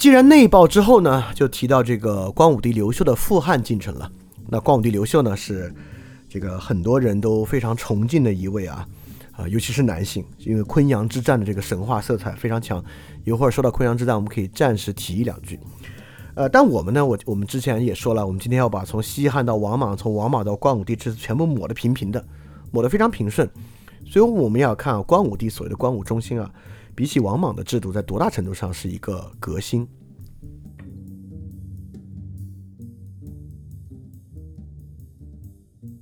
既然内报之后呢，就提到这个光武帝刘秀的复汉进程了。那光武帝刘秀呢，是这个很多人都非常崇敬的一位啊，啊，尤其是男性，因为昆阳之战的这个神话色彩非常强。一会儿说到昆阳之战，我们可以暂时提一两句。呃，但我们呢，我我们之前也说了，我们今天要把从西汉到王莽，从王莽到光武帝制全部抹得平平的，抹得非常平顺。所以我们要看啊光武帝所谓的光武中兴啊。比起王莽的制度，在多大程度上是一个革新？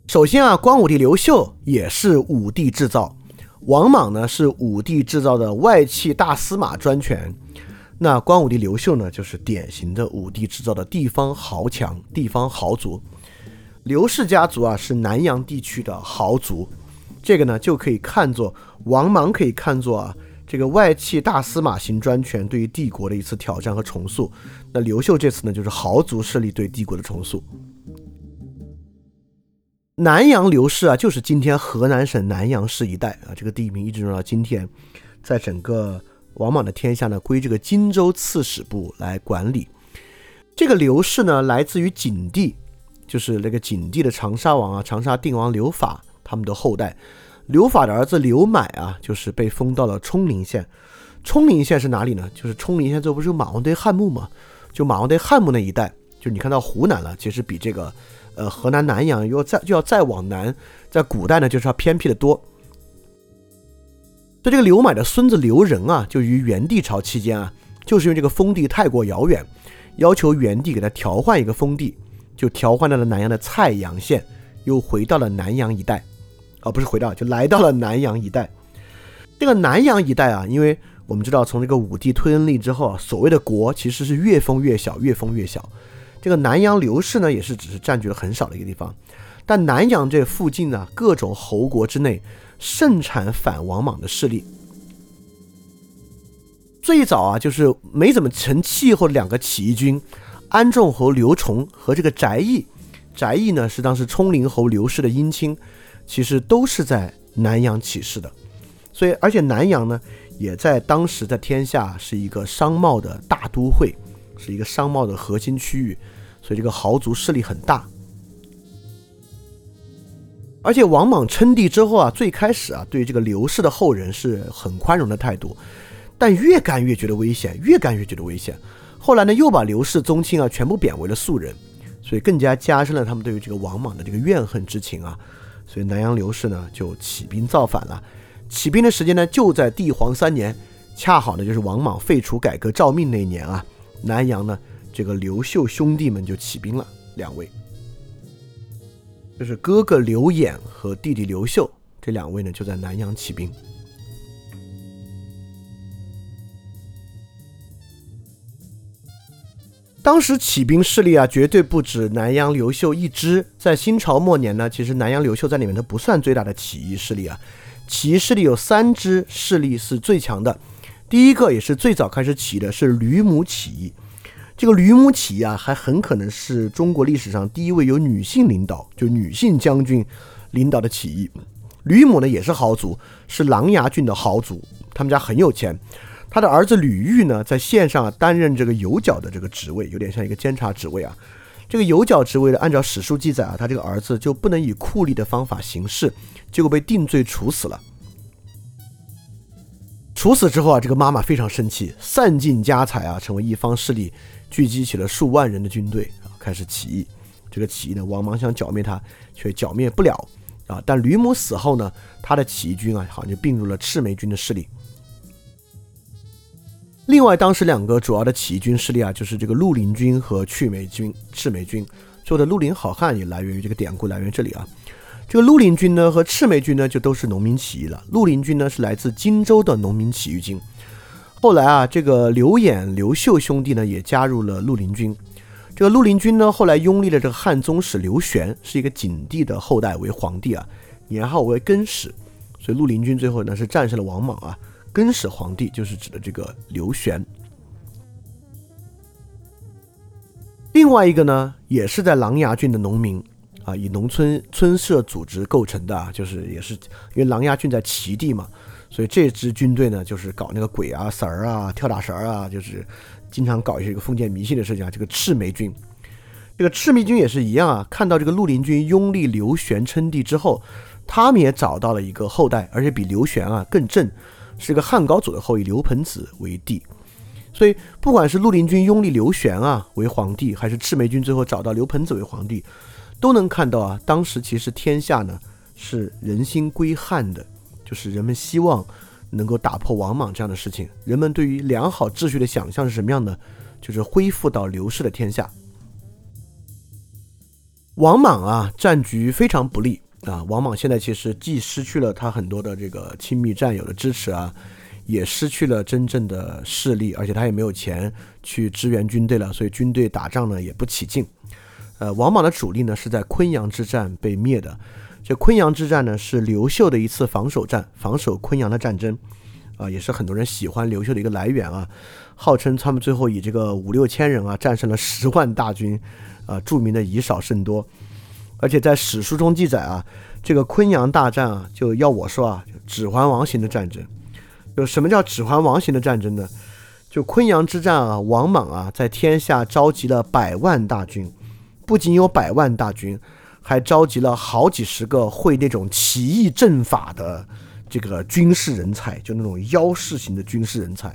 首先啊，光武帝刘秀也是武帝制造，王莽呢是武帝制造的外戚大司马专权，那光武帝刘秀呢就是典型的武帝制造的地方豪强、地方豪族。刘氏家族啊是南阳地区的豪族，这个呢就可以看作王莽可以看作啊。这个外戚大司马型专权对于帝国的一次挑战和重塑，那刘秀这次呢，就是豪族势力对帝国的重塑。南阳刘氏啊，就是今天河南省南阳市一带啊，这个地名一直用到今天，在整个王莽的天下呢，归这个荆州刺史部来管理。这个刘氏呢，来自于景帝，就是那个景帝的长沙王啊，长沙定王刘法他们的后代。刘法的儿子刘买啊，就是被封到了冲陵县。冲陵县是哪里呢？就是冲陵县这不是马王堆汉墓吗？就马王堆汉墓那一带，就你看到湖南了，其实比这个呃河南南阳要再就要再往南，在古代呢就是要偏僻的多。所以这个刘买的孙子刘仁啊，就于元帝朝期间啊，就是因为这个封地太过遥远，要求元帝给他调换一个封地，就调换到了南阳的蔡阳县，又回到了南阳一带。啊，不是回到，就来到了南阳一带。这个南阳一带啊，因为我们知道，从这个武帝推恩令之后啊，所谓的国其实是越封越小，越封越小。这个南阳刘氏呢，也是只是占据了很少的一个地方。但南阳这附近呢，各种侯国之内盛产反王莽的势力。最早啊，就是没怎么成气候的两个起义军，安众侯刘崇和这个翟义。翟义呢，是当时冲陵侯刘氏的姻亲。其实都是在南阳起事的，所以而且南阳呢，也在当时在天下是一个商贸的大都会，是一个商贸的核心区域，所以这个豪族势力很大。而且王莽称帝之后啊，最开始啊，对这个刘氏的后人是很宽容的态度，但越干越觉得危险，越干越觉得危险。后来呢，又把刘氏宗亲啊全部贬为了庶人，所以更加加深了他们对于这个王莽的这个怨恨之情啊。所以南阳刘氏呢就起兵造反了，起兵的时间呢就在帝皇三年，恰好呢就是王莽废除改革诏命那一年啊。南阳呢这个刘秀兄弟们就起兵了，两位，就是哥哥刘演和弟弟刘秀这两位呢就在南阳起兵。当时起兵势力啊，绝对不止南阳刘秀一支。在新朝末年呢，其实南阳刘秀在里面都不算最大的起义势力啊。起义势力有三支势力是最强的。第一个也是最早开始起的是吕母起义。这个吕母起义啊，还很可能是中国历史上第一位由女性领导，就女性将军领导的起义。吕母呢也是豪族，是琅琊郡的豪族，他们家很有钱。他的儿子吕玉呢，在县上担任这个有角的这个职位，有点像一个监察职位啊。这个有角职位呢，按照史书记载啊，他这个儿子就不能以酷吏的方法行事，结果被定罪处死了。处死之后啊，这个妈妈非常生气，散尽家财啊，成为一方势力，聚集起了数万人的军队啊，开始起义。这个起义呢，王莽想剿灭他，却剿灭不了啊。但吕母死后呢，他的起义军啊，好像就并入了赤眉军的势力。另外，当时两个主要的起义军势力啊，就是这个绿林军和赤眉军。赤眉军做的绿林好汉也来源于这个典故，来源于这里啊。这个绿林军呢和赤眉军呢就都是农民起义了。绿林军呢是来自荆州的农民起义军。后来啊，这个刘演、刘秀兄弟呢也加入了绿林军。这个绿林军呢后来拥立了这个汉宗室刘玄，是一个景帝的后代为皇帝啊，年号为更始。所以绿林军最后呢是战胜了王莽啊。更始皇帝就是指的这个刘玄。另外一个呢，也是在琅琊郡的农民啊，以农村村社组织构成的，就是也是因为琅琊郡在齐地嘛，所以这支军队呢，就是搞那个鬼啊、神儿啊、跳大神儿啊，就是经常搞一些个封建迷信的事情啊。这个赤眉军，这个赤眉军也是一样啊。看到这个绿林军拥立刘玄称帝之后，他们也找到了一个后代，而且比刘玄啊更正，是个汉高祖的后裔刘盆子为帝。所以，不管是绿林军拥立刘玄啊为皇帝，还是赤眉军最后找到刘盆子为皇帝，都能看到啊，当时其实天下呢是人心归汉的。就是人们希望能够打破王莽这样的事情。人们对于良好秩序的想象是什么样的？就是恢复到刘氏的天下。王莽啊，战局非常不利啊。王莽现在其实既失去了他很多的这个亲密战友的支持啊，也失去了真正的势力，而且他也没有钱去支援军队了，所以军队打仗呢也不起劲。呃，王莽的主力呢是在昆阳之战被灭的。这昆阳之战呢，是刘秀的一次防守战，防守昆阳的战争，啊，也是很多人喜欢刘秀的一个来源啊。号称他们最后以这个五六千人啊，战胜了十万大军，啊，著名的以少胜多。而且在史书中记载啊，这个昆阳大战啊，就要我说啊，指环王型的战争。有什么叫指环王型的战争呢？就昆阳之战啊，王莽啊，在天下召集了百万大军，不仅有百万大军。还召集了好几十个会那种奇异阵法的这个军事人才，就那种妖式型的军事人才。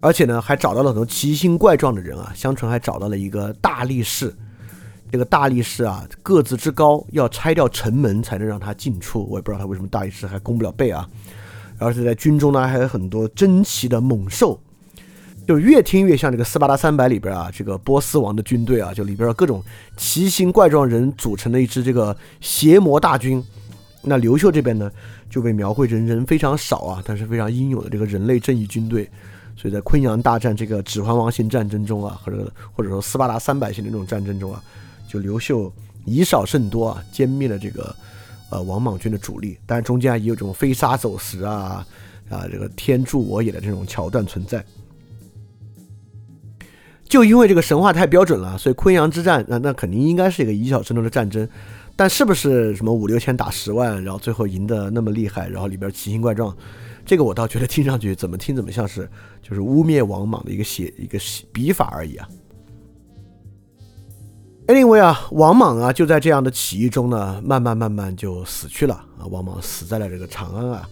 而且呢，还找到了很多奇形怪状的人啊。相传还找到了一个大力士，这个大力士啊，个子之高，要拆掉城门才能让他进出。我也不知道他为什么大力士还攻不了背啊。而且在军中呢，还有很多珍奇的猛兽。就越听越像这个斯巴达三百里边啊，这个波斯王的军队啊，就里边各种奇形怪状人组成的一支这个邪魔大军。那刘秀这边呢，就被描绘成人非常少啊，但是非常英勇的这个人类正义军队。所以在昆阳大战这个指环王型战争中啊，或者或者说斯巴达三百型的这种战争中啊，就刘秀以少胜多啊，歼灭了这个呃王莽军的主力。但是中间也有这种飞沙走石啊啊，这个天助我也的这种桥段存在。就因为这个神话太标准了，所以昆阳之战，那那肯定应该是一个以小胜多的战争。但是不是什么五六千打十万，然后最后赢得那么厉害，然后里边奇形怪状，这个我倒觉得听上去怎么听怎么像是就是污蔑王莽的一个写一个笔法而已啊。Anyway 啊，王莽啊就在这样的起义中呢，慢慢慢慢就死去了啊。王莽死在了这个长安啊。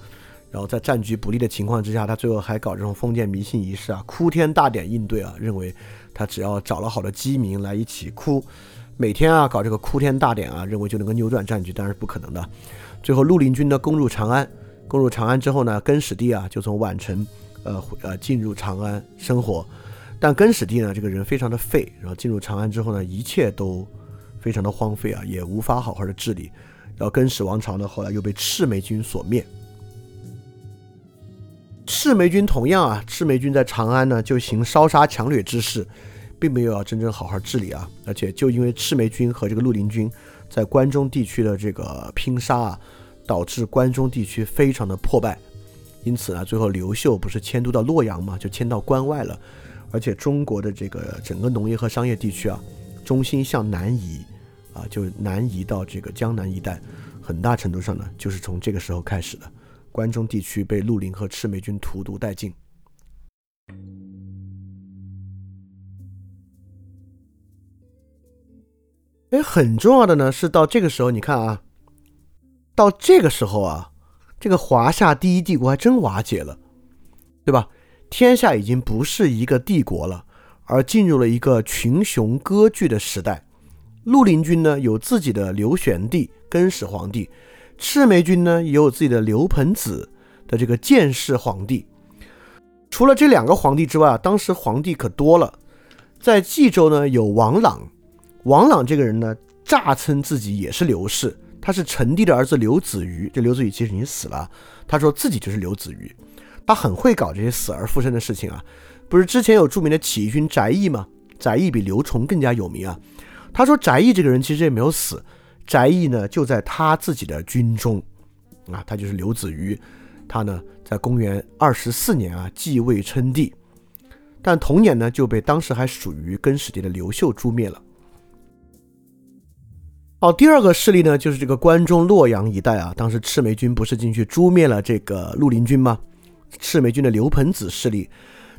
然后在战局不利的情况之下，他最后还搞这种封建迷信仪式啊，哭天大典应对啊，认为他只要找了好的鸡民来一起哭，每天啊搞这个哭天大典啊，认为就能够扭转战局，当然是不可能的。最后绿林军呢攻入长安，攻入长安之后呢，更始帝啊就从宛城，呃呃进入长安生活，但更始帝呢这个人非常的废，然后进入长安之后呢，一切都非常的荒废啊，也无法好好的治理，然后更始王朝呢后来又被赤眉军所灭。赤眉军同样啊，赤眉军在长安呢就行烧杀抢掠之事，并没有要真正好好治理啊。而且就因为赤眉军和这个绿林军在关中地区的这个拼杀啊，导致关中地区非常的破败。因此呢，最后刘秀不是迁都到洛阳嘛，就迁到关外了。而且中国的这个整个农业和商业地区啊，中心向南移啊，就南移到这个江南一带，很大程度上呢，就是从这个时候开始的。关中地区被绿林和赤眉军荼毒殆尽。哎，很重要的呢是到这个时候，你看啊，到这个时候啊，这个华夏第一帝国还真瓦解了，对吧？天下已经不是一个帝国了，而进入了一个群雄割据的时代。绿林军呢有自己的刘玄帝、更始皇帝。赤眉军呢也有自己的刘盆子的这个建世皇帝，除了这两个皇帝之外啊，当时皇帝可多了。在冀州呢有王朗，王朗这个人呢，诈称自己也是刘氏，他是成帝的儿子刘子瑜。这刘子瑜其实已经死了，他说自己就是刘子瑜，他很会搞这些死而复生的事情啊。不是之前有著名的起义军翟义吗？翟义比刘崇更加有名啊。他说翟义这个人其实也没有死。翟义呢，就在他自己的军中，啊，他就是刘子瑜，他呢，在公元二十四年啊继位称帝，但同年呢，就被当时还属于更始帝的刘秀诛灭了。好，第二个势力呢，就是这个关中洛阳一带啊。当时赤眉军不是进去诛灭了这个绿林军吗？赤眉军的刘盆子势力，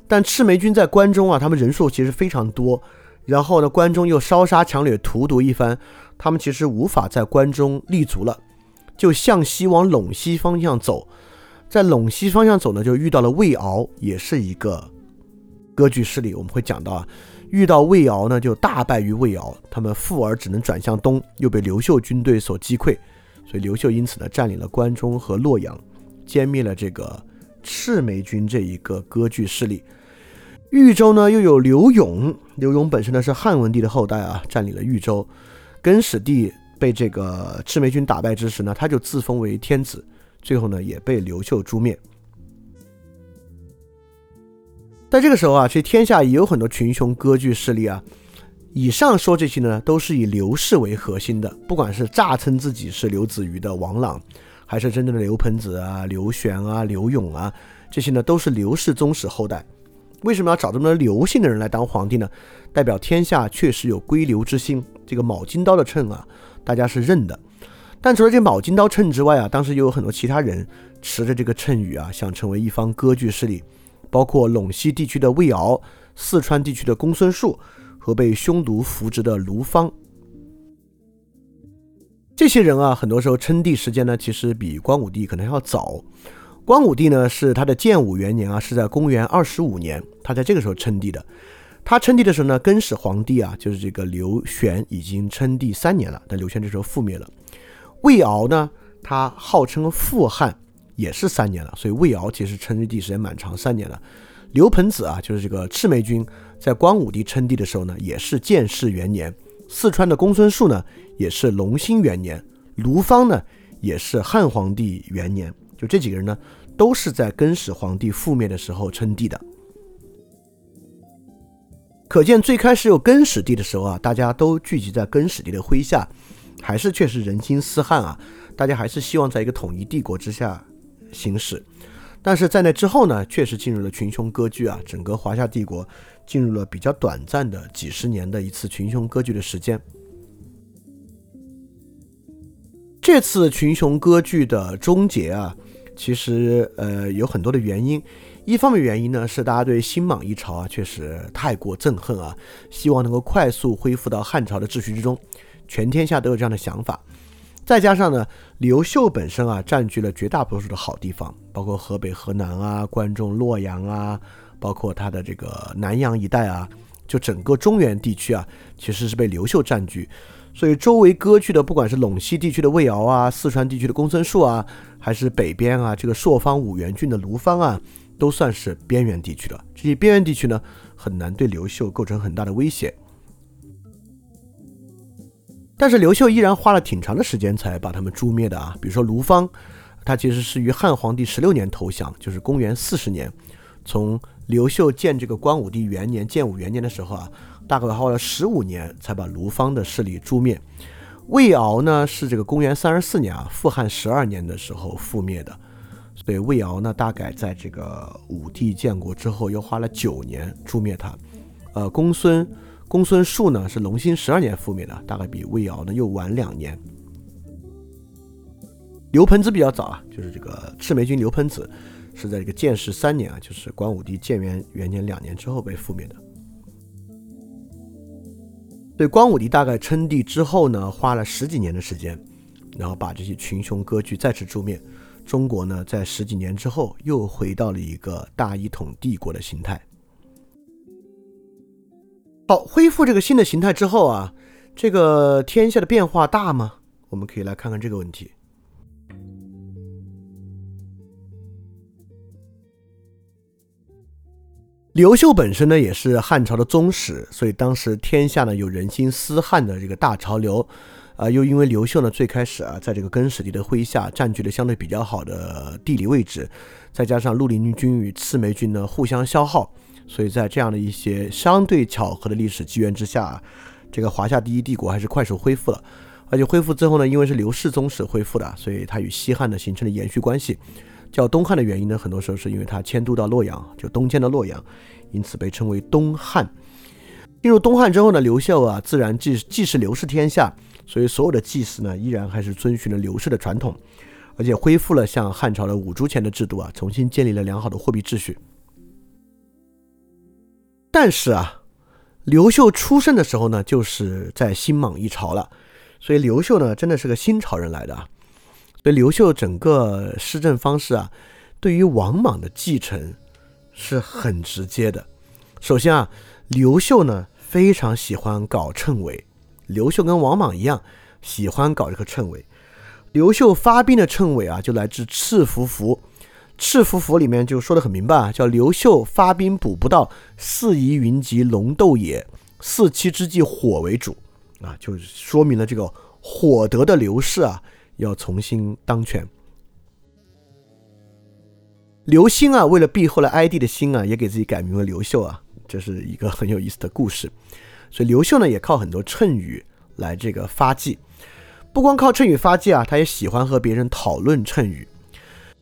但赤眉军在关中啊，他们人数其实非常多。然后呢，关中又烧杀抢掠、荼毒一番，他们其实无法在关中立足了，就向西往陇西方向走。在陇西方向走呢，就遇到了魏敖，也是一个割据势力。我们会讲到啊，遇到魏敖呢，就大败于魏敖，他们负而只能转向东，又被刘秀军队所击溃，所以刘秀因此呢，占领了关中和洛阳，歼灭了这个赤眉军这一个割据势力。豫州呢，又有刘永，刘永本身呢是汉文帝的后代啊，占领了豫州。更始帝被这个赤眉军打败之时呢，他就自封为天子。最后呢，也被刘秀诛灭。在这个时候啊，其实天下也有很多群雄割据势力啊。以上说这些呢，都是以刘氏为核心的，不管是诈称自己是刘子瑜的王朗，还是真正的刘盆子啊、刘玄啊、刘永啊，这些呢都是刘氏宗室后代。为什么要找这么多刘姓的人来当皇帝呢？代表天下确实有归刘之心。这个卯金刀的秤啊，大家是认的。但除了这卯金刀秤之外啊，当时又有很多其他人持着这个秤语啊，想成为一方割据势力，包括陇西地区的魏敖、四川地区的公孙述和被匈奴扶植的卢方。这些人啊，很多时候称帝时间呢，其实比光武帝可能要早。光武帝呢，是他的建武元年啊，是在公元二十五年，他在这个时候称帝的。他称帝的时候呢，更始皇帝啊，就是这个刘玄已经称帝三年了，但刘玄这时候覆灭了。魏敖呢，他号称复汉，也是三年了，所以魏敖其实称帝时间蛮长，三年了。刘盆子啊，就是这个赤眉军，在光武帝称帝的时候呢，也是建世元年。四川的公孙述呢，也是隆兴元年。卢方呢，也是汉皇帝元年。就这几个人呢，都是在更始皇帝覆灭的时候称帝的。可见最开始有更始帝的时候啊，大家都聚集在更始帝的麾下。还是确实人心思汉啊，大家还是希望在一个统一帝国之下行驶。但是在那之后呢，确实进入了群雄割据啊，整个华夏帝国进入了比较短暂的几十年的一次群雄割据的时间。这次群雄割据的终结啊，其实呃有很多的原因。一方面原因呢是大家对新莽一朝啊确实太过憎恨啊，希望能够快速恢复到汉朝的秩序之中。全天下都有这样的想法，再加上呢，刘秀本身啊占据了绝大多数的好地方，包括河北、河南啊、关中、洛阳啊，包括他的这个南阳一带啊，就整个中原地区啊，其实是被刘秀占据。所以周围割据的，不管是陇西地区的魏敖啊，四川地区的公孙述啊，还是北边啊这个朔方五原郡的卢方啊，都算是边缘地区的。这些边缘地区呢，很难对刘秀构成很大的威胁。但是刘秀依然花了挺长的时间才把他们诛灭的啊，比如说卢方，他其实是于汉皇帝十六年投降，就是公元四十年，从刘秀建这个光武帝元年建武元年的时候啊，大概花了十五年才把卢方的势力诛灭。魏敖呢是这个公元三十四年啊，复汉十二年的时候覆灭的，所以魏敖呢大概在这个武帝建国之后又花了九年诛灭他。呃，公孙。公孙述呢是隆兴十二年覆灭的，大概比魏敖呢又晚两年。刘盆子比较早啊，就是这个赤眉军刘盆子是在这个建世三年啊，就是光武帝建元元年两年之后被覆灭的。对，光武帝大概称帝之后呢，花了十几年的时间，然后把这些群雄割据再次诛灭。中国呢，在十几年之后又回到了一个大一统帝国的形态。好，恢复这个新的形态之后啊，这个天下的变化大吗？我们可以来看看这个问题。刘秀本身呢也是汉朝的宗室，所以当时天下呢有人心思汉的这个大潮流，啊，又因为刘秀呢最开始啊在这个更始帝的麾下占据了相对比较好的地理位置，再加上绿林军与赤眉军呢互相消耗。所以在这样的一些相对巧合的历史机缘之下，这个华夏第一帝国还是快速恢复了。而且恢复之后呢，因为是刘氏宗室恢复的，所以它与西汉呢形成了延续关系。叫东汉的原因呢，很多时候是因为他迁都到洛阳，就东迁到洛阳，因此被称为东汉。进入东汉之后呢，刘秀啊，自然既既是刘氏天下，所以所有的祭祀呢，依然还是遵循了刘氏的传统，而且恢复了像汉朝的五铢钱的制度啊，重新建立了良好的货币秩序。但是啊，刘秀出生的时候呢，就是在新莽一朝了，所以刘秀呢，真的是个新朝人来的啊。所以刘秀整个施政方式啊，对于王莽的继承是很直接的。首先啊，刘秀呢非常喜欢搞称谓，刘秀跟王莽一样喜欢搞这个称谓。刘秀发兵的称谓啊，就来自《赤符符》，《赤符符》里面就说的很明白啊，叫刘秀发兵补不到，四夷云集龙斗也，四七之际火为主啊，就说明了这个火德的刘氏啊。要重新当权，刘兴啊，为了避后来哀帝的心啊，也给自己改名为刘秀啊，这是一个很有意思的故事。所以刘秀呢，也靠很多谶语来这个发迹。不光靠谶语发迹啊，他也喜欢和别人讨论谶语。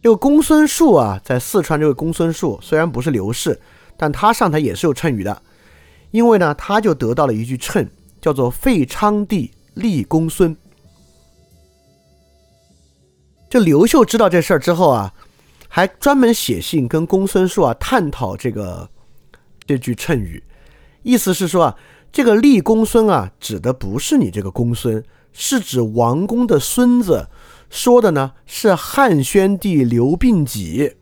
这个公孙述啊，在四川这个公孙述虽然不是刘氏，但他上台也是有谶语的，因为呢，他就得到了一句谶，叫做“废昌帝立公孙”。就刘秀知道这事儿之后啊，还专门写信跟公孙述啊探讨这个这句谶语，意思是说啊，这个立公孙啊，指的不是你这个公孙，是指王公的孙子，说的呢是汉宣帝刘病己。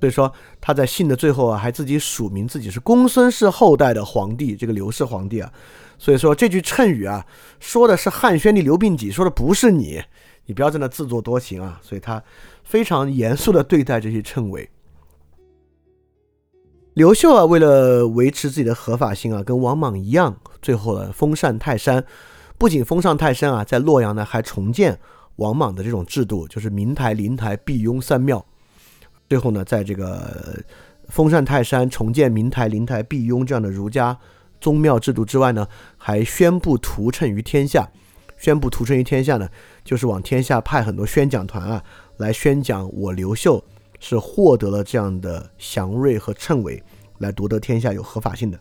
所以说他在信的最后啊，还自己署名自己是公孙氏后代的皇帝，这个刘氏皇帝啊。所以说这句谶语啊，说的是汉宣帝刘病己，说的不是你。你不要在那自作多情啊！所以他非常严肃的对待这些称谓。刘秀啊，为了维持自己的合法性啊，跟王莽一样，最后呢封禅泰山。不仅封禅泰山啊，在洛阳呢还重建王莽的这种制度，就是明台、灵台、辟雍三庙。最后呢，在这个封禅泰山、重建明台、灵台、辟雍这样的儒家宗庙制度之外呢，还宣布屠称于天下。宣布屠城于天下呢，就是往天下派很多宣讲团啊，来宣讲我刘秀是获得了这样的祥瑞和称谓，来夺得天下有合法性的。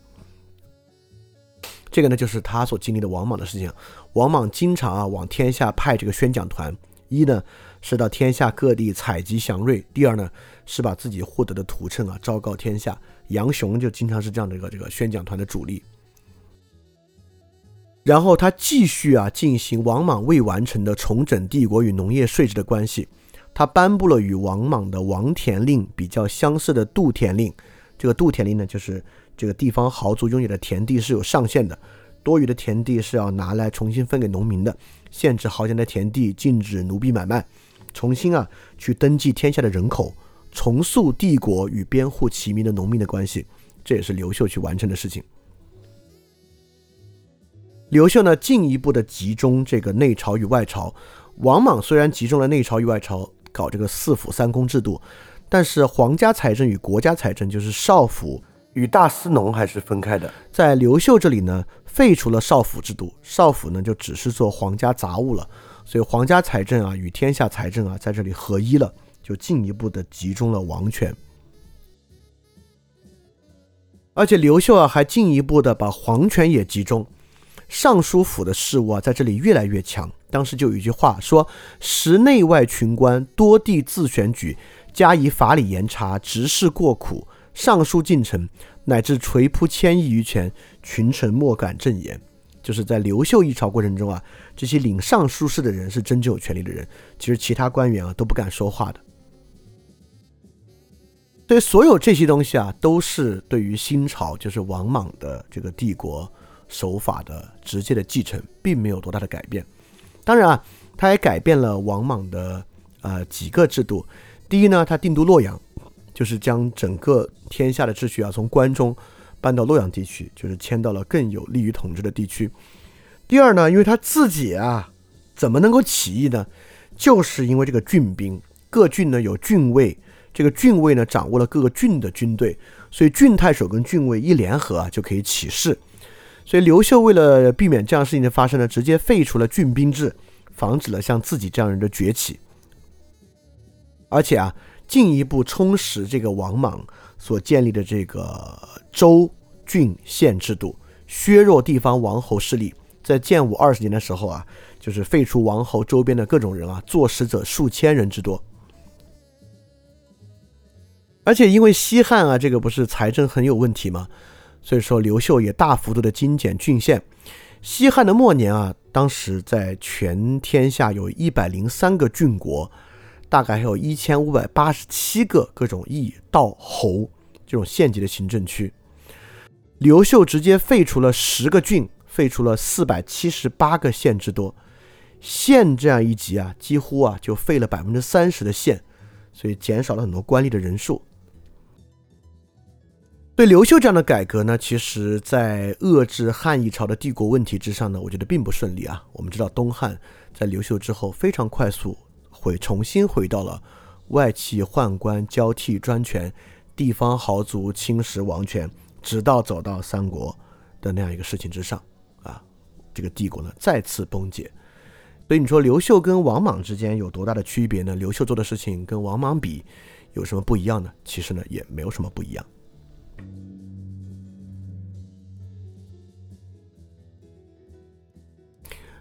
这个呢，就是他所经历的王莽的事情。王莽经常啊往天下派这个宣讲团，一呢是到天下各地采集祥瑞，第二呢是把自己获得的图谶啊昭告天下。杨雄就经常是这样的一个这个宣讲团的主力。然后他继续啊进行王莽未完成的重整帝国与农业税制的关系，他颁布了与王莽的王田令比较相似的度田令。这个度田令呢，就是这个地方豪族拥有的田地是有上限的，多余的田地是要拿来重新分给农民的，限制豪强的田地，禁止奴婢买卖，重新啊去登记天下的人口，重塑帝国与边户齐民的农民的关系，这也是刘秀去完成的事情。刘秀呢，进一步的集中这个内朝与外朝。王莽虽然集中了内朝与外朝，搞这个四府三公制度，但是皇家财政与国家财政，就是少府与大司农还是分开的。在刘秀这里呢，废除了少府制度，少府呢就只是做皇家杂物了，所以皇家财政啊与天下财政啊在这里合一了，就进一步的集中了王权。而且刘秀啊还进一步的把皇权也集中。尚书府的事务啊，在这里越来越强。当时就有一句话说：“时内外群官多地自选举，加以法理严查，执事过苦，尚书进臣乃至垂扑千亿余权，群臣莫敢正言。”就是在刘秀一朝过程中啊，这些领尚书事的人是真正有权力的人，其实其他官员啊都不敢说话的。所以，所有这些东西啊，都是对于新朝，就是王莽的这个帝国。手法的直接的继承，并没有多大的改变。当然啊，他也改变了王莽的呃几个制度。第一呢，他定都洛阳，就是将整个天下的秩序啊从关中搬到洛阳地区，就是迁到了更有利于统治的地区。第二呢，因为他自己啊怎么能够起义呢？就是因为这个郡兵，各郡呢有郡尉，这个郡尉呢掌握了各个郡的军队，所以郡太守跟郡尉一联合啊就可以起事。所以刘秀为了避免这样事情的发生呢，直接废除了郡兵制，防止了像自己这样人的崛起。而且啊，进一步充实这个王莽所建立的这个州郡县制度，削弱地方王侯势力，在建武二十年的时候啊，就是废除王侯周边的各种人啊，坐使者数千人之多。而且因为西汉啊，这个不是财政很有问题吗？所以说刘秀也大幅度的精简郡县。西汉的末年啊，当时在全天下有一百零三个郡国，大概还有一千五百八十七个各种邑道侯这种县级的行政区。刘秀直接废除了十个郡，废除了四百七十八个县之多。县这样一级啊，几乎啊就废了百分之三十的县，所以减少了很多官吏的人数。对刘秀这样的改革呢，其实，在遏制汉一朝的帝国问题之上呢，我觉得并不顺利啊。我们知道，东汉在刘秀之后非常快速回重新回到了外戚宦官交替专权、地方豪族侵蚀王权，直到走到三国的那样一个事情之上啊，这个帝国呢再次崩解。所以你说刘秀跟王莽之间有多大的区别呢？刘秀做的事情跟王莽比有什么不一样呢？其实呢也没有什么不一样。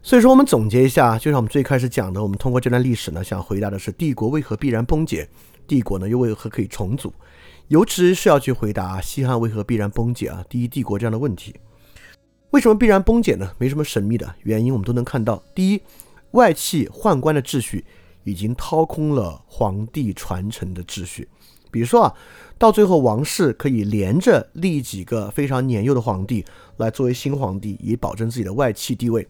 所以说，我们总结一下，就像我们最开始讲的，我们通过这段历史呢，想回答的是帝国为何必然崩解，帝国呢又为何可以重组，尤其是要去回答西汉为何必然崩解啊，第一帝国这样的问题。为什么必然崩解呢？没什么神秘的原因，我们都能看到。第一，外戚宦官的秩序已经掏空了皇帝传承的秩序，比如说啊。到最后，王室可以连着立几个非常年幼的皇帝来作为新皇帝，以保证自己的外戚地位。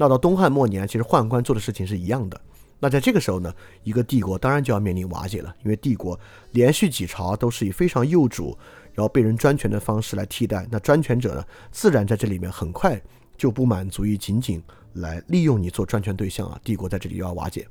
那到东汉末年，其实宦官做的事情是一样的。那在这个时候呢，一个帝国当然就要面临瓦解了，因为帝国连续几朝都是以非常幼主，然后被人专权的方式来替代。那专权者呢，自然在这里面很快就不满足于仅仅来利用你做专权对象啊，帝国在这里又要瓦解。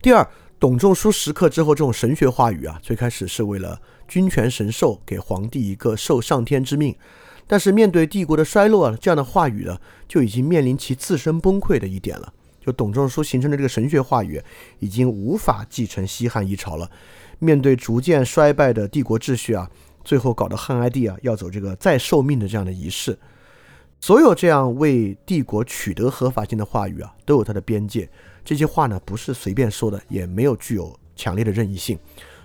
第二。董仲舒时刻之后，这种神学话语啊，最开始是为了君权神授，给皇帝一个受上天之命。但是面对帝国的衰落啊，这样的话语呢，就已经面临其自身崩溃的一点了。就董仲舒形成的这个神学话语，已经无法继承西汉一朝了。面对逐渐衰败的帝国秩序啊，最后搞得汉哀帝啊要走这个再受命的这样的仪式。所有这样为帝国取得合法性的话语啊，都有它的边界。这些话呢，不是随便说的，也没有具有强烈的任意性。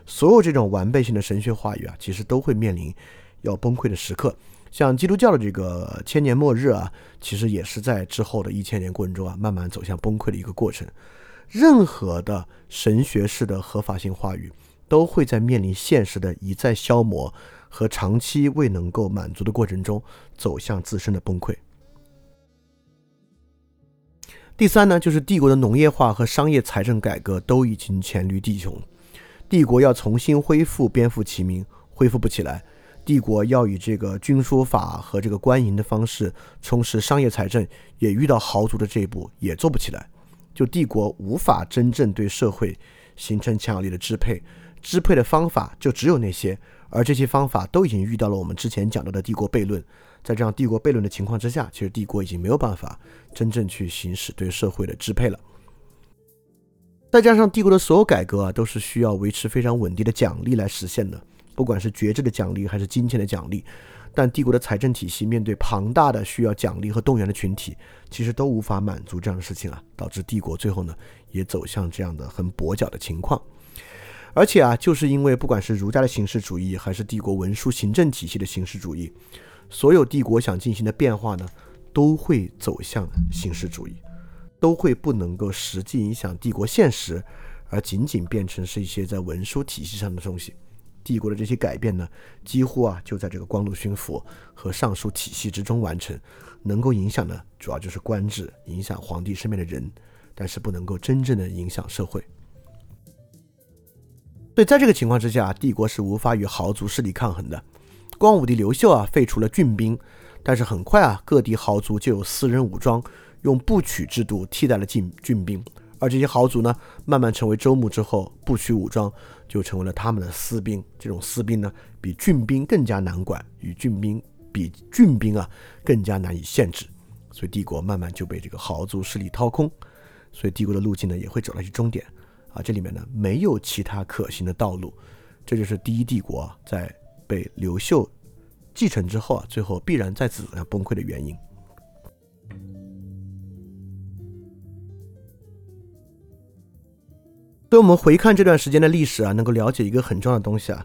所有这种完备性的神学话语啊，其实都会面临要崩溃的时刻。像基督教的这个千年末日啊，其实也是在之后的一千年过程中啊，慢慢走向崩溃的一个过程。任何的神学式的合法性话语，都会在面临现实的一再消磨和长期未能够满足的过程中，走向自身的崩溃。第三呢，就是帝国的农业化和商业财政改革都已经黔驴技穷，帝国要重新恢复边富其民，恢复不起来。帝国要以这个军书法和这个官营的方式充实商业财政，也遇到豪族的这一步，也做不起来。就帝国无法真正对社会形成强有力的支配，支配的方法就只有那些，而这些方法都已经遇到了我们之前讲到的帝国悖论。在这样帝国悖论的情况之下，其实帝国已经没有办法真正去行使对社会的支配了。再加上帝国的所有改革啊，都是需要维持非常稳定的奖励来实现的，不管是爵制的奖励还是金钱的奖励。但帝国的财政体系面对庞大的需要奖励和动员的群体，其实都无法满足这样的事情啊，导致帝国最后呢也走向这样的很跛脚的情况。而且啊，就是因为不管是儒家的形式主义，还是帝国文书行政体系的形式主义。所有帝国想进行的变化呢，都会走向形式主义，都会不能够实际影响帝国现实，而仅仅变成是一些在文书体系上的东西。帝国的这些改变呢，几乎啊就在这个光禄勋府和尚书体系之中完成，能够影响的主要就是官制，影响皇帝身边的人，但是不能够真正的影响社会。所以在这个情况之下，帝国是无法与豪族势力抗衡的。光武帝刘秀啊，废除了郡兵，但是很快啊，各地豪族就有私人武装，用部曲制度替代了郡郡兵。而这些豪族呢，慢慢成为州牧之后，部曲武装就成为了他们的私兵。这种私兵呢，比郡兵更加难管，与郡兵比郡兵啊更加难以限制。所以帝国慢慢就被这个豪族势力掏空。所以帝国的路径呢，也会走到一终点啊。这里面呢，没有其他可行的道路。这就是第一帝国在。被刘秀继承之后啊，最后必然再次崩溃的原因。所以，我们回看这段时间的历史啊，能够了解一个很重要的东西啊，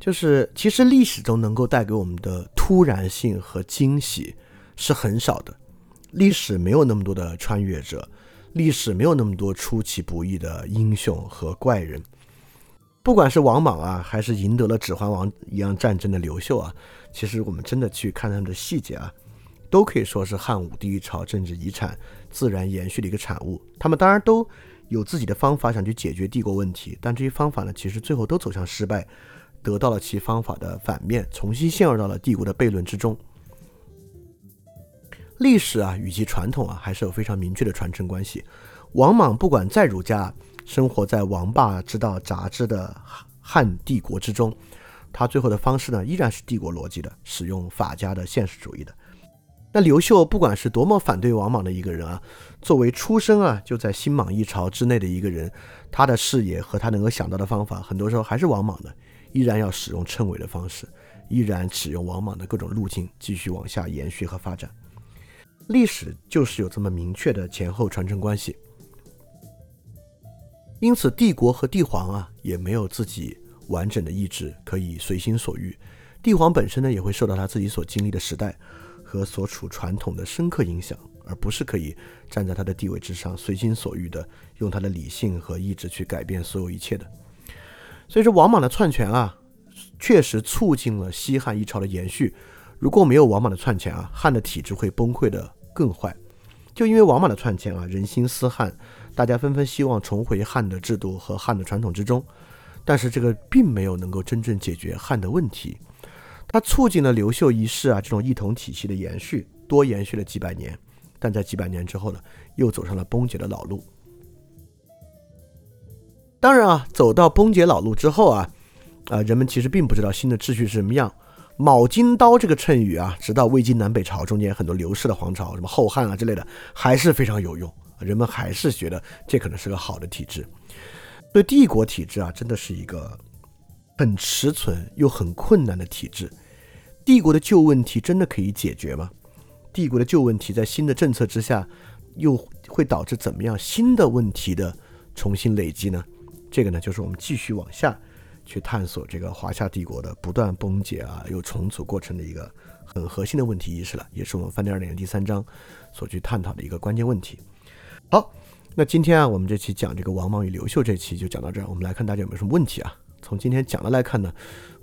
就是其实历史中能够带给我们的突然性和惊喜是很少的。历史没有那么多的穿越者，历史没有那么多出其不意的英雄和怪人。不管是王莽啊，还是赢得了《指环王》一样战争的刘秀啊，其实我们真的去看他们的细节啊，都可以说是汉武帝一朝政治遗产自然延续的一个产物。他们当然都。有自己的方法想去解决帝国问题，但这些方法呢，其实最后都走向失败，得到了其方法的反面，重新陷入到了帝国的悖论之中。历史啊，与其传统啊，还是有非常明确的传承关系。王莽不管在儒家，生活在王霸之道杂志的汉帝国之中，他最后的方式呢，依然是帝国逻辑的，使用法家的现实主义的。那刘秀不管是多么反对王莽的一个人啊，作为出生啊就在新莽一朝之内的一个人，他的视野和他能够想到的方法，很多时候还是王莽的，依然要使用称谓的方式，依然使用王莽的各种路径继续往下延续和发展。历史就是有这么明确的前后传承关系，因此帝国和帝皇啊也没有自己完整的意志可以随心所欲，帝皇本身呢也会受到他自己所经历的时代。和所处传统的深刻影响，而不是可以站在他的地位之上，随心所欲的用他的理性和意志去改变所有一切的。所以说，王莽的篡权啊，确实促进了西汉一朝的延续。如果没有王莽的篡权啊，汉的体制会崩溃的更坏。就因为王莽的篡权啊，人心思汉，大家纷纷希望重回汉的制度和汉的传统之中，但是这个并没有能够真正解决汉的问题。它促进了刘秀一世啊这种一统体系的延续，多延续了几百年，但在几百年之后呢，又走上了崩解的老路。当然啊，走到崩解老路之后啊，啊，人们其实并不知道新的秩序是什么样。卯金刀这个谶语啊，直到魏晋南北朝中间很多刘氏的皇朝，什么后汉啊之类的，还是非常有用，人们还是觉得这可能是个好的体制。对帝国体制啊，真的是一个。很迟存又很困难的体制，帝国的旧问题真的可以解决吗？帝国的旧问题在新的政策之下，又会导致怎么样新的问题的重新累积呢？这个呢，就是我们继续往下去探索这个华夏帝国的不断崩解啊又重组过程的一个很核心的问题意识了，也是我们翻第二点第三章所去探讨的一个关键问题。好，那今天啊，我们这期讲这个王莽与刘秀这期就讲到这儿，我们来看大家有没有什么问题啊？从今天讲的来看呢，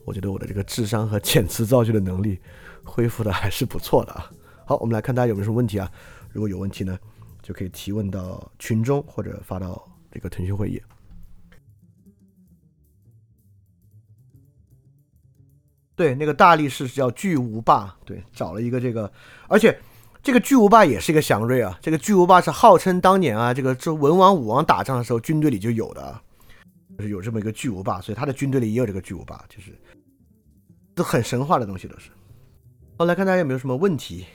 我觉得我的这个智商和遣词造句的能力恢复的还是不错的啊。好，我们来看大家有没有什么问题啊？如果有问题呢，就可以提问到群中或者发到这个腾讯会议。对，那个大力士叫巨无霸，对，找了一个这个，而且这个巨无霸也是一个祥瑞啊。这个巨无霸是号称当年啊，这个这文王武王打仗的时候军队里就有的。就是有这么一个巨无霸，所以他的军队里也有这个巨无霸，就是都很神话的东西都是。好，来看大家有没有什么问题。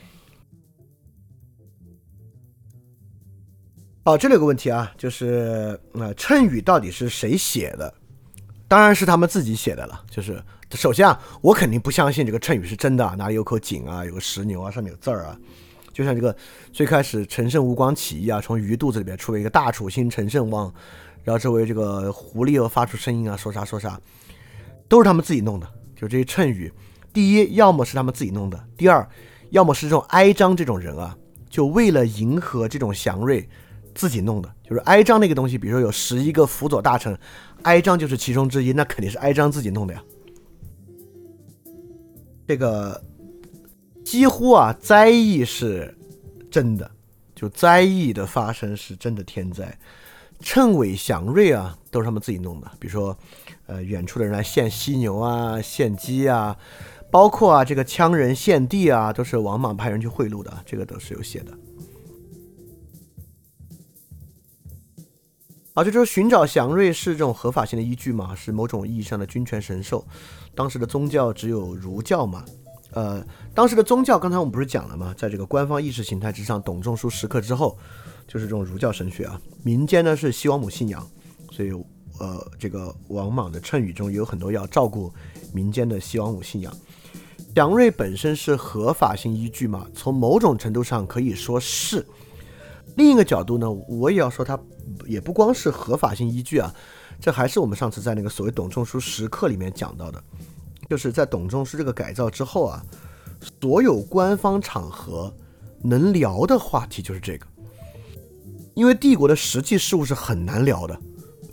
哦，这里有个问题啊，就是呃，谶语到底是谁写的？当然是他们自己写的了。就是首先啊，我肯定不相信这个谶语是真的，哪里有口井啊，有个石牛啊，上面有字儿啊。就像这个最开始陈胜吴广起义啊，从鱼肚子里面出了一个大楚兴陈胜王。然后周围这个狐狸又发出声音啊，说啥说啥，都是他们自己弄的。就这些谶语，第一，要么是他们自己弄的；第二，要么是这种哀章这种人啊，就为了迎合这种祥瑞，自己弄的。就是哀章那个东西，比如说有十一个辅佐大臣，哀章就是其中之一，那肯定是哀章自己弄的呀。这个几乎啊，灾异是真的，就灾异的发生是真的天灾。称尾祥瑞啊，都是他们自己弄的。比如说，呃，远处的人来献犀牛啊、献鸡啊，包括啊这个羌人献地啊，都是王莽派人去贿赂的，这个都是有写的。啊，就说寻找祥瑞是这种合法性的依据嘛？是某种意义上的君权神授。当时的宗教只有儒教嘛？呃，当时的宗教，刚才我们不是讲了吗？在这个官方意识形态之上，董仲舒时刻之后。就是这种儒教神学啊，民间呢是西王母信仰，所以呃，这个王莽的谶语中有很多要照顾民间的西王母信仰。祥瑞本身是合法性依据嘛？从某种程度上可以说是，另一个角度呢，我也要说它也不光是合法性依据啊，这还是我们上次在那个所谓董仲舒时刻里面讲到的，就是在董仲舒这个改造之后啊，所有官方场合能聊的话题就是这个，因为帝国的实际事务是很难聊的，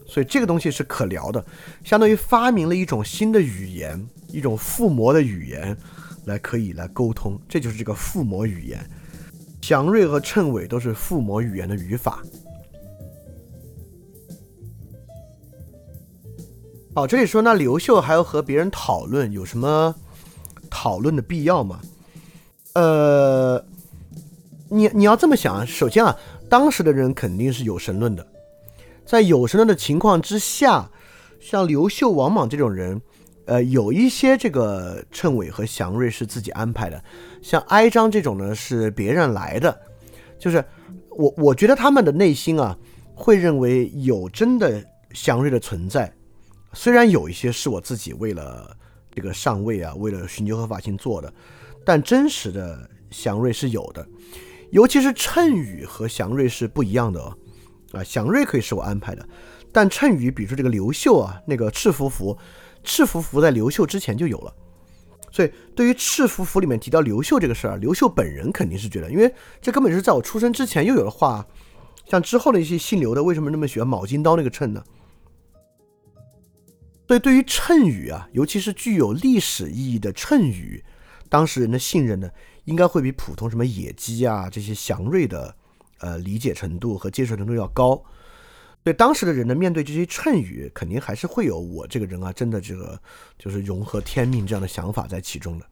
所以这个东西是可聊的，相当于发明了一种新的语言，一种附魔的语言。来可以来沟通，这就是这个附魔语言。祥瑞和谶纬都是附魔语言的语法。好，这里说那刘秀还要和别人讨论，有什么讨论的必要吗？呃，你你要这么想，首先啊，当时的人肯定是有神论的，在有神论的情况之下，像刘秀、王莽这种人。呃，有一些这个谶纬和祥瑞是自己安排的，像哀章这种呢是别人来的，就是我我觉得他们的内心啊会认为有真的祥瑞的存在，虽然有一些是我自己为了这个上位啊，为了寻求合法性做的，但真实的祥瑞是有的，尤其是谶语和祥瑞是不一样的哦，啊，祥瑞可以是我安排的，但谶语，比如说这个刘秀啊，那个赤伏符。赤伏符在刘秀之前就有了，所以对于赤伏符里面提到刘秀这个事儿，刘秀本人肯定是觉得，因为这根本就是在我出生之前又有的话。像之后的一些姓刘的，为什么那么喜欢卯金刀那个谶呢？所以对于谶语啊，尤其是具有历史意义的谶语，当事人的信任呢，应该会比普通什么野鸡啊这些祥瑞的，呃理解程度和接受程度要高。对当时的人呢，面对这些谶语，肯定还是会有我这个人啊，真的这个就是融合天命这样的想法在其中的。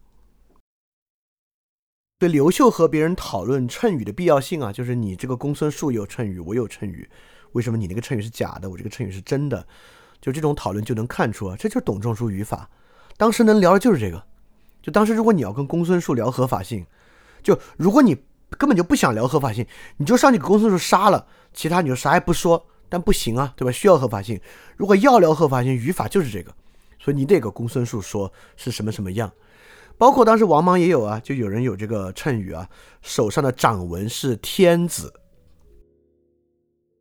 对刘秀和别人讨论谶语的必要性啊，就是你这个公孙述有谶语，我有谶语，为什么你那个谶语是假的，我这个谶语是真的？就这种讨论就能看出啊，这就是董仲舒语法。当时能聊的就是这个。就当时如果你要跟公孙述聊合法性，就如果你根本就不想聊合法性，你就上去给公孙述杀了，其他你就啥也不说。但不行啊，对吧？需要合法性。如果要聊合法性，语法就是这个，所以你得给公孙述说是什么什么样。包括当时王莽也有啊，就有人有这个谶语啊，手上的掌纹是天子。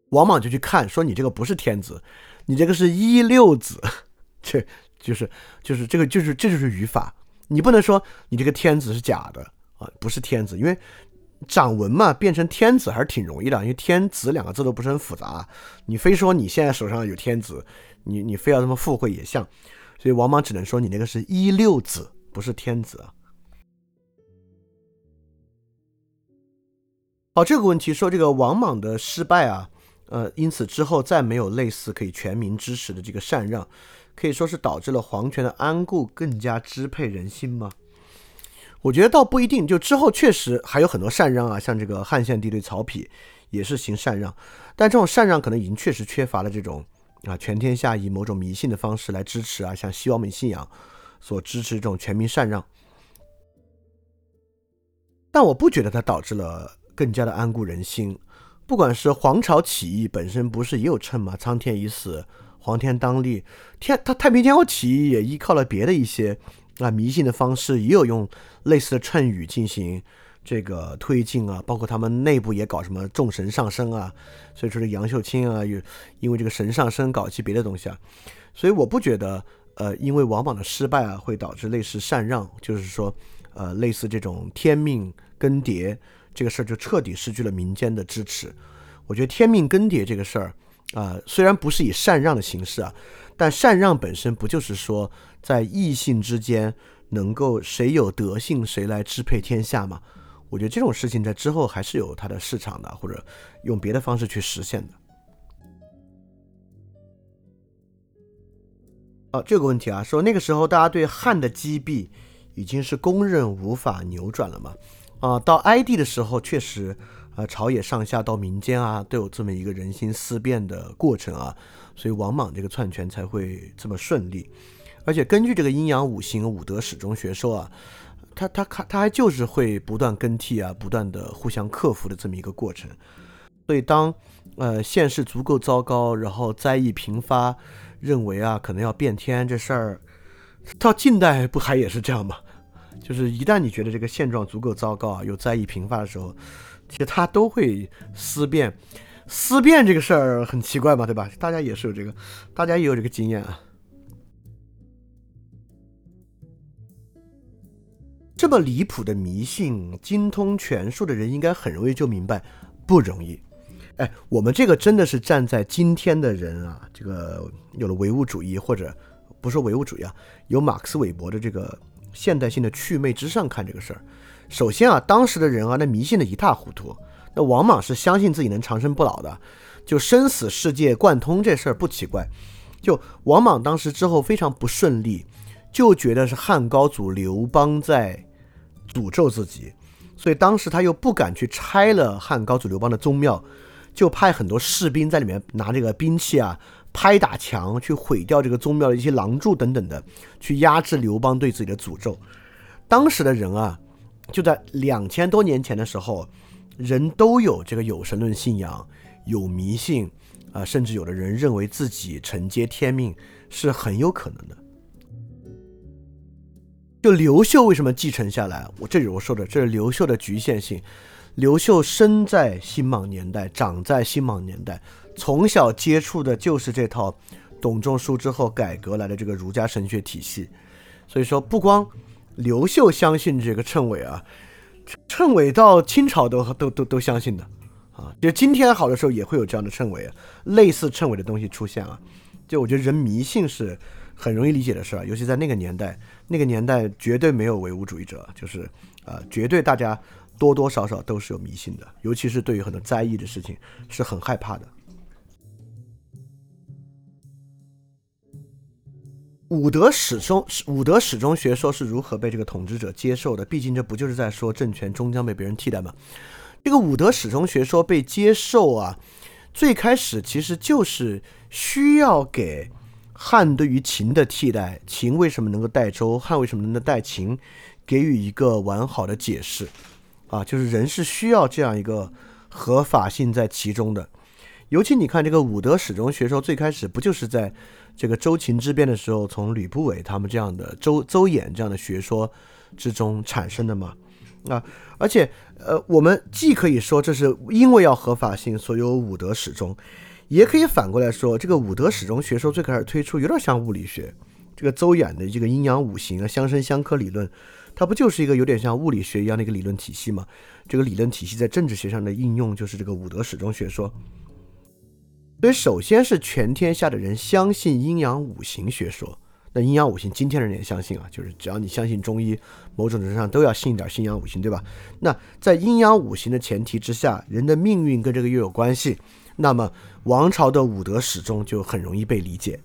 王莽就去看，说你这个不是天子，你这个是一六子，这就是就是这个就是这就是语法。你不能说你这个天子是假的啊，不是天子，因为。掌纹嘛，变成天子还是挺容易的，因为天子两个字都不是很复杂。你非说你现在手上有天子，你你非要这么附会也像，所以王莽只能说你那个是一六子，不是天子啊。好，这个问题说这个王莽的失败啊，呃，因此之后再没有类似可以全民支持的这个禅让，可以说是导致了皇权的安固更加支配人心吗？我觉得倒不一定，就之后确实还有很多禅让啊，像这个汉献帝对曹丕也是行禅让，但这种禅让可能已经确实缺乏了这种啊全天下以某种迷信的方式来支持啊，像西王母信仰所支持这种全民禅让。但我不觉得它导致了更加的安固人心，不管是皇朝起义本身不是也有称吗？苍天已死，黄天当立，天他太平天国起义也依靠了别的一些。啊，迷信的方式也有用类似的谶语进行这个推进啊，包括他们内部也搞什么众神上升啊，所以说这杨秀清啊，有因为这个神上升搞一些别的东西啊，所以我不觉得呃，因为王莽的失败啊，会导致类似禅让，就是说呃，类似这种天命更迭这个事儿就彻底失去了民间的支持。我觉得天命更迭这个事儿啊，虽然不是以禅让的形式啊。但禅让本身不就是说，在异性之间能够谁有德性谁来支配天下吗？我觉得这种事情在之后还是有它的市场的，或者用别的方式去实现的。哦，这个问题啊，说那个时候大家对汉的积弊已经是公认无法扭转了嘛？啊，到哀帝的时候确实。啊，朝野上下到民间啊，都有这么一个人心思变的过程啊，所以王莽这个篡权才会这么顺利。而且根据这个阴阳五行五德始终学说啊，他他他他还就是会不断更替啊，不断的互相克服的这么一个过程。所以当呃现实足够糟糕，然后灾疫频发，认为啊可能要变天这事儿，到近代不还也是这样吗？就是一旦你觉得这个现状足够糟糕啊，有灾疫频发的时候。其实他都会思辨。思辨这个事儿很奇怪嘛，对吧？大家也是有这个，大家也有这个经验啊。这么离谱的迷信，精通权术的人应该很容易就明白，不容易。哎，我们这个真的是站在今天的人啊，这个有了唯物主义或者不说唯物主义啊，有马克思韦伯的这个现代性的祛魅之上看这个事儿。首先啊，当时的人啊，那迷信的一塌糊涂。那王莽是相信自己能长生不老的，就生死世界贯通这事儿不奇怪。就王莽当时之后非常不顺利，就觉得是汉高祖刘邦在。诅咒自己，所以当时他又不敢去拆了汉高祖刘邦的宗庙，就派很多士兵在里面拿这个兵器啊，拍打墙去毁掉这个宗庙的一些廊柱等等的，去压制刘邦对自己的诅咒。当时的人啊，就在两千多年前的时候，人都有这个有神论信仰，有迷信啊，甚至有的人认为自己承接天命是很有可能的。就刘秀为什么继承下来？我这里我说的，这是刘秀的局限性。刘秀生在新莽年代，长在新莽年代，从小接触的就是这套董仲舒之后改革来的这个儒家神学体系。所以说，不光刘秀相信这个谶纬啊，谶纬到清朝都都都都相信的啊。就今天好的时候也会有这样的谶纬，类似谶纬的东西出现啊。就我觉得人迷信是。很容易理解的事儿，尤其在那个年代，那个年代绝对没有唯物主义者，就是啊，绝对大家多多少少都是有迷信的，尤其是对于很多灾异的事情是很害怕的。武德始终，武德始终学说是如何被这个统治者接受的？毕竟这不就是在说政权终将被别人替代吗？这个武德始终学说被接受啊，最开始其实就是需要给。汉对于秦的替代，秦为什么能够代周？汉为什么能够代秦？给予一个完好的解释，啊，就是人是需要这样一个合法性在其中的。尤其你看这个武德始终学说，最开始不就是在这个周秦之变的时候，从吕不韦他们这样的周周衍这样的学说之中产生的嘛？啊，而且呃，我们既可以说这是因为要合法性，所有武德始终。也可以反过来说，这个五德始终学说最开始推出有点像物理学，这个邹衍的这个阴阳五行啊、相生相克理论，它不就是一个有点像物理学一样的一个理论体系吗？这个理论体系在政治学上的应用就是这个五德始终学说。所以，首先是全天下的人相信阴阳五行学说。那阴阳五行，今天人也相信啊，就是只要你相信中医，某种程度上都要信一点阴阳五行，对吧？那在阴阳五行的前提之下，人的命运跟这个又有关系。那么王朝的武德始终就很容易被理解，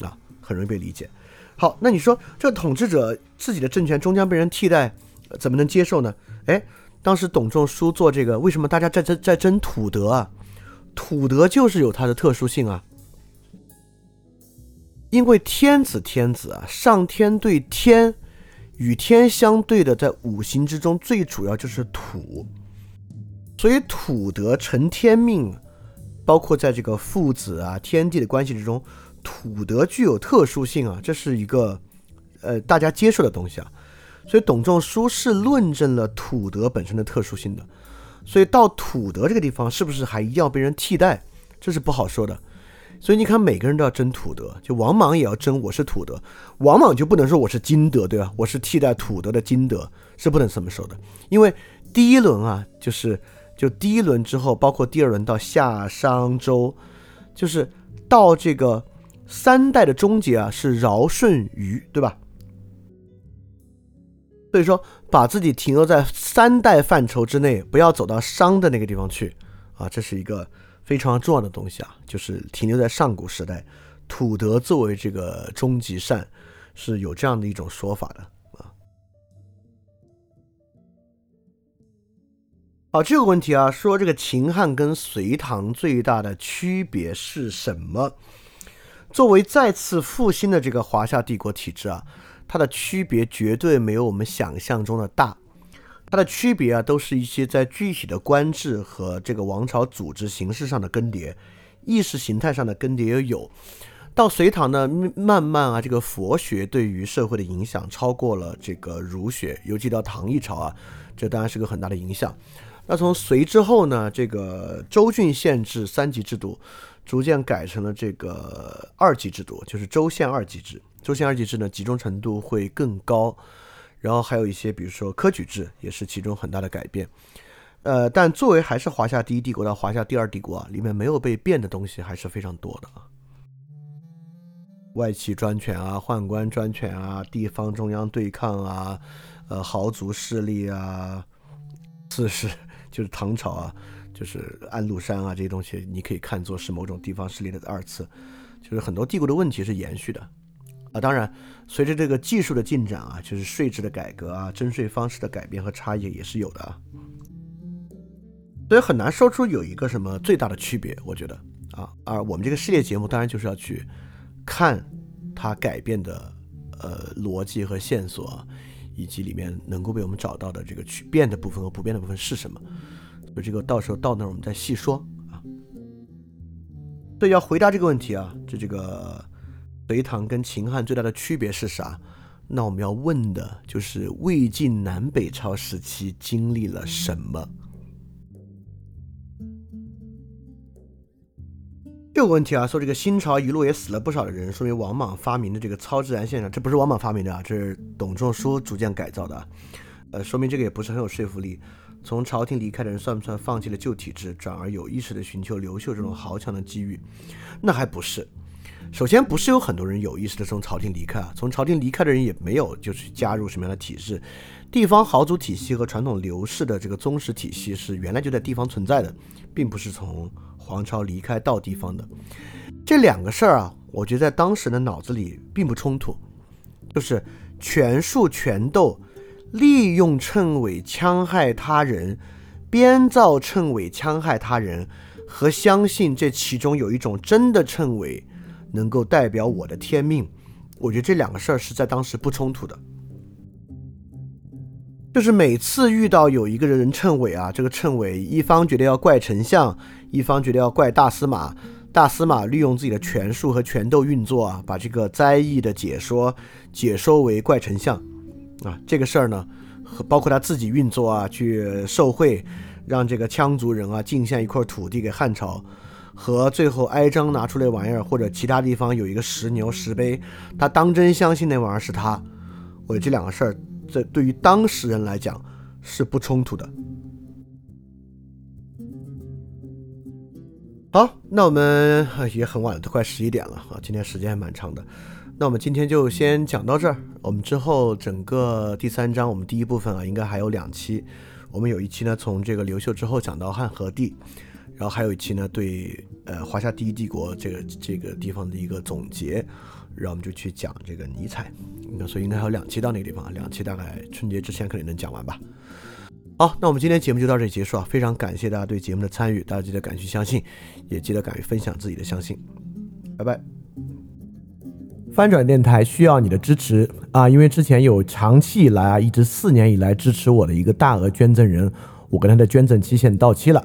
啊，很容易被理解。好，那你说这统治者自己的政权终将被人替代，怎么能接受呢？哎，当时董仲舒做这个，为什么大家在争在争土德啊？土德就是有它的特殊性啊，因为天子天子啊，上天对天与天相对的，在五行之中最主要就是土，所以土德成天命。包括在这个父子啊、天地的关系之中，土德具有特殊性啊，这是一个呃大家接受的东西啊。所以董仲舒是论证了土德本身的特殊性的。所以到土德这个地方，是不是还一定要被人替代？这是不好说的。所以你看，每个人都要争土德，就王莽也要争，我是土德，王莽就不能说我是金德，对吧？我是替代土德的金德，是不能这么说的。因为第一轮啊，就是。就第一轮之后，包括第二轮到夏商周，就是到这个三代的终结啊，是尧舜禹，对吧？所以说，把自己停留在三代范畴之内，不要走到商的那个地方去啊，这是一个非常重要的东西啊，就是停留在上古时代，土德作为这个终极善，是有这样的一种说法的啊。好，这个问题啊，说这个秦汉跟隋唐最大的区别是什么？作为再次复兴的这个华夏帝国体制啊，它的区别绝对没有我们想象中的大。它的区别啊，都是一些在具体的官制和这个王朝组织形式上的更迭，意识形态上的更迭也有。到隋唐呢，慢慢啊，这个佛学对于社会的影响超过了这个儒学，尤其到唐一朝啊，这当然是个很大的影响。那从隋之后呢，这个州郡县制三级制度逐渐改成了这个二级制度，就是州县二级制。州县二级制呢，集中程度会更高。然后还有一些，比如说科举制，也是其中很大的改变。呃，但作为还是华夏第一帝国到华夏第二帝国啊，里面没有被变的东西还是非常多的啊。外戚专权啊，宦官专权啊，地方中央对抗啊，呃，豪族势力啊，四是 就是唐朝啊，就是安禄山啊这些东西，你可以看作是某种地方势力的二次，就是很多帝国的问题是延续的啊。当然，随着这个技术的进展啊，就是税制的改革啊，征税方式的改变和差异也是有的啊。所以很难说出有一个什么最大的区别，我觉得啊，而我们这个系列节目当然就是要去看它改变的呃逻辑和线索，以及里面能够被我们找到的这个去变的部分和不变的部分是什么。所以这个到时候到那儿我们再细说啊。所以要回答这个问题啊，这这个隋唐跟秦汉最大的区别是啥？那我们要问的就是魏晋南北朝时期经历了什么。这个问题啊，说这个新朝一路也死了不少的人，说明王莽发明的这个超自然现象，这不是王莽发明的啊，这是董仲舒逐渐改造的，呃，说明这个也不是很有说服力。从朝廷离开的人算不算放弃了旧体制，转而有意识的寻求刘秀这种豪强的机遇？那还不是。首先，不是有很多人有意识的从朝廷离开啊，从朝廷离开的人也没有就是加入什么样的体制，地方豪族体系和传统刘氏的这个宗室体系是原来就在地方存在的，并不是从。皇朝离开到地方的这两个事儿啊，我觉得在当时的脑子里并不冲突，就是权术权斗，利用称谓戕害他人，编造称谓戕害他人，和相信这其中有一种真的称谓能够代表我的天命，我觉得这两个事儿是在当时不冲突的。就是每次遇到有一个人称伟啊，这个称伟一方觉得要怪丞相。一方觉得要怪大司马，大司马利用自己的权术和权斗运作啊，把这个灾异的解说解说为怪丞相啊，这个事儿呢，和包括他自己运作啊，去受贿，让这个羌族人啊进献一块土地给汉朝，和最后哀章拿出来玩意儿，或者其他地方有一个石牛石碑，他当真相信那玩意儿是他，我这两个事儿，这对于当事人来讲是不冲突的。好，那我们也很晚了，都快十一点了啊！今天时间还蛮长的，那我们今天就先讲到这儿。我们之后整个第三章，我们第一部分啊，应该还有两期。我们有一期呢，从这个刘秀之后讲到汉和帝，然后还有一期呢，对呃华夏第一帝国这个这个地方的一个总结，然后我们就去讲这个尼采。那所以应该还有两期到那个地方，两期大概春节之前肯定能讲完吧。好，那我们今天节目就到这里结束啊！非常感谢大家对节目的参与，大家记得敢于相信，也记得敢于分享自己的相信。拜拜。翻转电台需要你的支持啊！因为之前有长期以来啊，一直四年以来支持我的一个大额捐赠人，我跟他的捐赠期限到期了，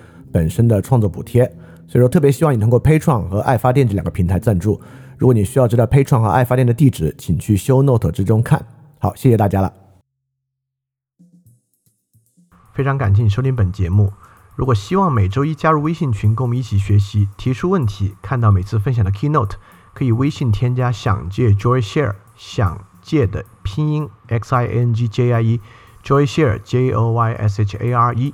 本身的创作补贴。所以说，特别希望你通过 Patreon 和爱发电这两个平台赞助。如果你需要知道 Patreon 和爱发电的地址，请去 Show Note 之中看。好，谢谢大家了。非常感谢你收听本节目。如果希望每周一加入微信群，跟我们一起学习，提出问题，看到每次分享的 Keynote，可以微信添加“想借 Joy Share”，想借的拼音 X I N G J I E，Joy Share J O Y S H A R E，